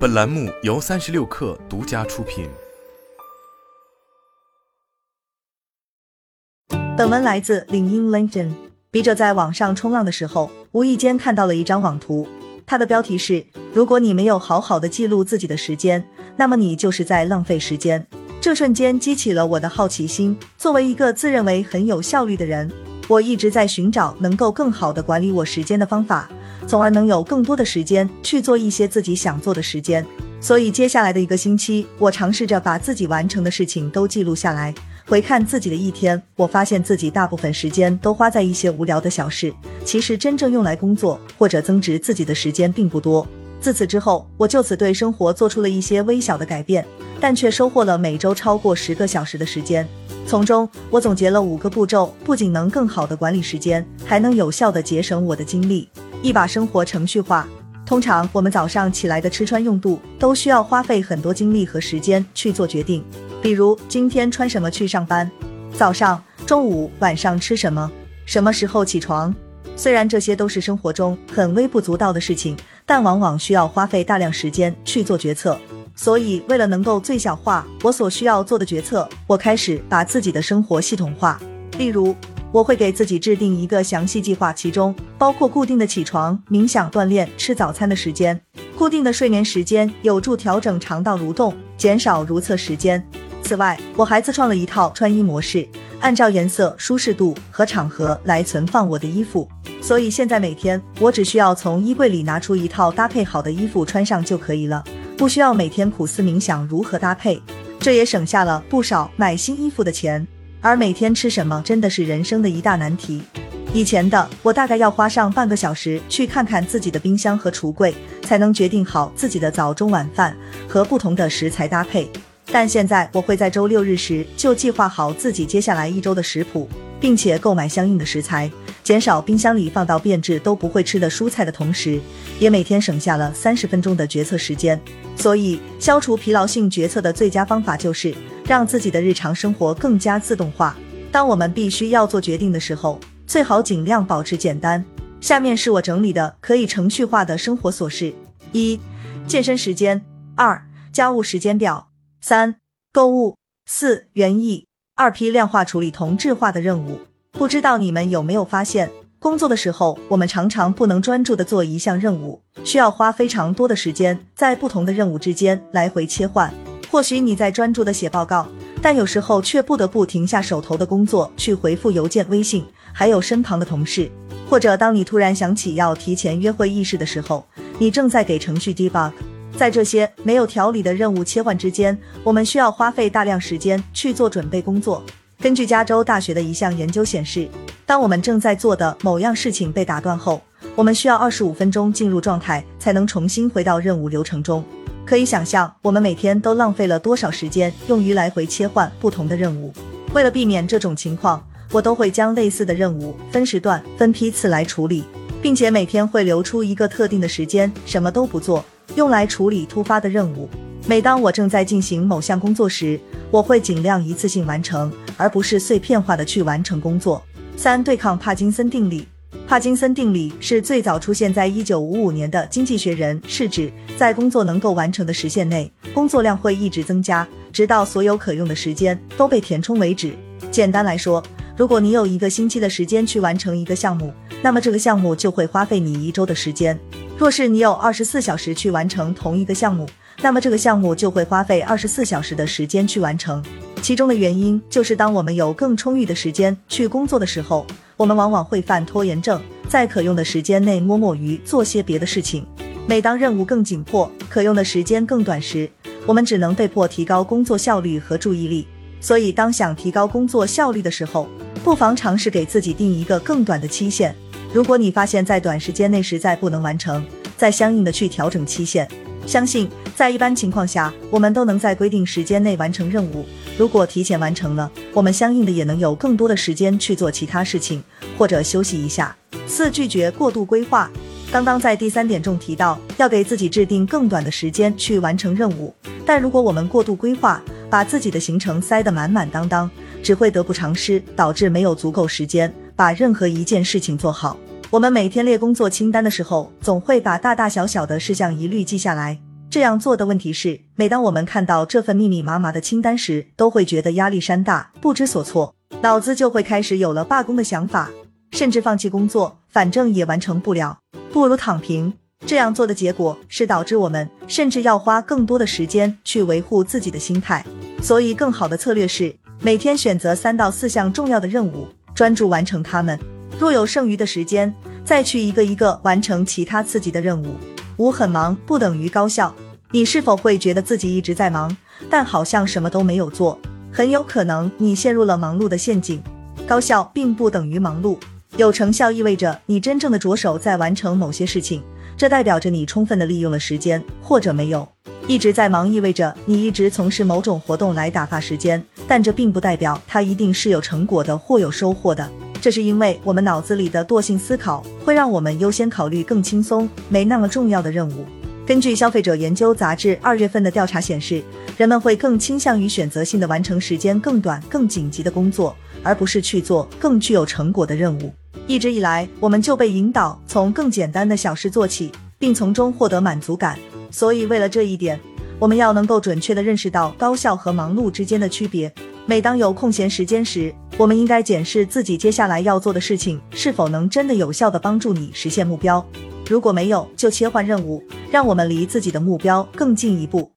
本栏目由三十六氪独家出品。本文来自领英 LinkedIn。笔者在网上冲浪的时候，无意间看到了一张网图，它的标题是：如果你没有好好的记录自己的时间，那么你就是在浪费时间。这瞬间激起了我的好奇心。作为一个自认为很有效率的人，我一直在寻找能够更好的管理我时间的方法。从而能有更多的时间去做一些自己想做的时间。所以接下来的一个星期，我尝试着把自己完成的事情都记录下来，回看自己的一天。我发现自己大部分时间都花在一些无聊的小事，其实真正用来工作或者增值自己的时间并不多。自此之后，我就此对生活做出了一些微小的改变，但却收获了每周超过十个小时的时间。从中，我总结了五个步骤，不仅能更好的管理时间，还能有效的节省我的精力。一把生活程序化。通常我们早上起来的吃穿用度都需要花费很多精力和时间去做决定，比如今天穿什么去上班，早上、中午、晚上吃什么，什么时候起床。虽然这些都是生活中很微不足道的事情，但往往需要花费大量时间去做决策。所以，为了能够最小化我所需要做的决策，我开始把自己的生活系统化，例如。我会给自己制定一个详细计划，其中包括固定的起床、冥想、锻炼、吃早餐的时间，固定的睡眠时间，有助调整肠道蠕动，减少如厕时间。此外，我还自创了一套穿衣模式，按照颜色、舒适度和场合来存放我的衣服。所以现在每天我只需要从衣柜里拿出一套搭配好的衣服穿上就可以了，不需要每天苦思冥想如何搭配，这也省下了不少买新衣服的钱。而每天吃什么真的是人生的一大难题。以前的我大概要花上半个小时去看看自己的冰箱和橱柜，才能决定好自己的早中晚饭和不同的食材搭配。但现在我会在周六日时就计划好自己接下来一周的食谱，并且购买相应的食材，减少冰箱里放到变质都不会吃的蔬菜的同时，也每天省下了三十分钟的决策时间。所以，消除疲劳性决策的最佳方法就是。让自己的日常生活更加自动化。当我们必须要做决定的时候，最好尽量保持简单。下面是我整理的可以程序化的生活琐事：一、健身时间；二、家务时间表；三、购物；四、园艺；二、批量化处理同质化的任务。不知道你们有没有发现，工作的时候，我们常常不能专注的做一项任务，需要花非常多的时间在不同的任务之间来回切换。或许你在专注的写报告，但有时候却不得不停下手头的工作去回复邮件、微信，还有身旁的同事。或者当你突然想起要提前约会议事的时候，你正在给程序 debug。在这些没有条理的任务切换之间，我们需要花费大量时间去做准备工作。根据加州大学的一项研究显示，当我们正在做的某样事情被打断后，我们需要二十五分钟进入状态，才能重新回到任务流程中。可以想象，我们每天都浪费了多少时间用于来回切换不同的任务。为了避免这种情况，我都会将类似的任务分时段、分批次来处理，并且每天会留出一个特定的时间，什么都不做，用来处理突发的任务。每当我正在进行某项工作时，我会尽量一次性完成，而不是碎片化的去完成工作。三、对抗帕金森定理。帕金森定理是最早出现在一九五五年的《经济学人》，是指在工作能够完成的时限内，工作量会一直增加，直到所有可用的时间都被填充为止。简单来说，如果你有一个星期的时间去完成一个项目，那么这个项目就会花费你一周的时间；若是你有二十四小时去完成同一个项目，那么这个项目就会花费二十四小时的时间去完成。其中的原因就是，当我们有更充裕的时间去工作的时候，我们往往会犯拖延症，在可用的时间内摸摸鱼，做些别的事情。每当任务更紧迫，可用的时间更短时，我们只能被迫提高工作效率和注意力。所以，当想提高工作效率的时候，不妨尝试给自己定一个更短的期限。如果你发现，在短时间内实在不能完成，再相应的去调整期限。相信，在一般情况下，我们都能在规定时间内完成任务。如果提前完成了，我们相应的也能有更多的时间去做其他事情，或者休息一下。四、拒绝过度规划。刚刚在第三点中提到，要给自己制定更短的时间去完成任务。但如果我们过度规划，把自己的行程塞得满满当当，只会得不偿失，导致没有足够时间把任何一件事情做好。我们每天列工作清单的时候，总会把大大小小的事项一律记下来。这样做的问题是，每当我们看到这份密密麻麻的清单时，都会觉得压力山大，不知所措，脑子就会开始有了罢工的想法，甚至放弃工作，反正也完成不了，不如躺平。这样做的结果是导致我们甚至要花更多的时间去维护自己的心态。所以，更好的策略是每天选择三到四项重要的任务，专注完成它们。若有剩余的时间，再去一个一个完成其他刺激的任务。五很忙不等于高效。你是否会觉得自己一直在忙，但好像什么都没有做？很有可能你陷入了忙碌的陷阱。高效并不等于忙碌，有成效意味着你真正的着手在完成某些事情，这代表着你充分的利用了时间，或者没有。一直在忙意味着你一直从事某种活动来打发时间，但这并不代表它一定是有成果的或有收获的。这是因为我们脑子里的惰性思考会让我们优先考虑更轻松、没那么重要的任务。根据消费者研究杂志二月份的调查显示，人们会更倾向于选择性的完成时间更短、更紧急的工作，而不是去做更具有成果的任务。一直以来，我们就被引导从更简单的小事做起，并从中获得满足感。所以，为了这一点，我们要能够准确地认识到高效和忙碌之间的区别。每当有空闲时间时，我们应该检视自己接下来要做的事情是否能真的有效的帮助你实现目标。如果没有，就切换任务，让我们离自己的目标更进一步。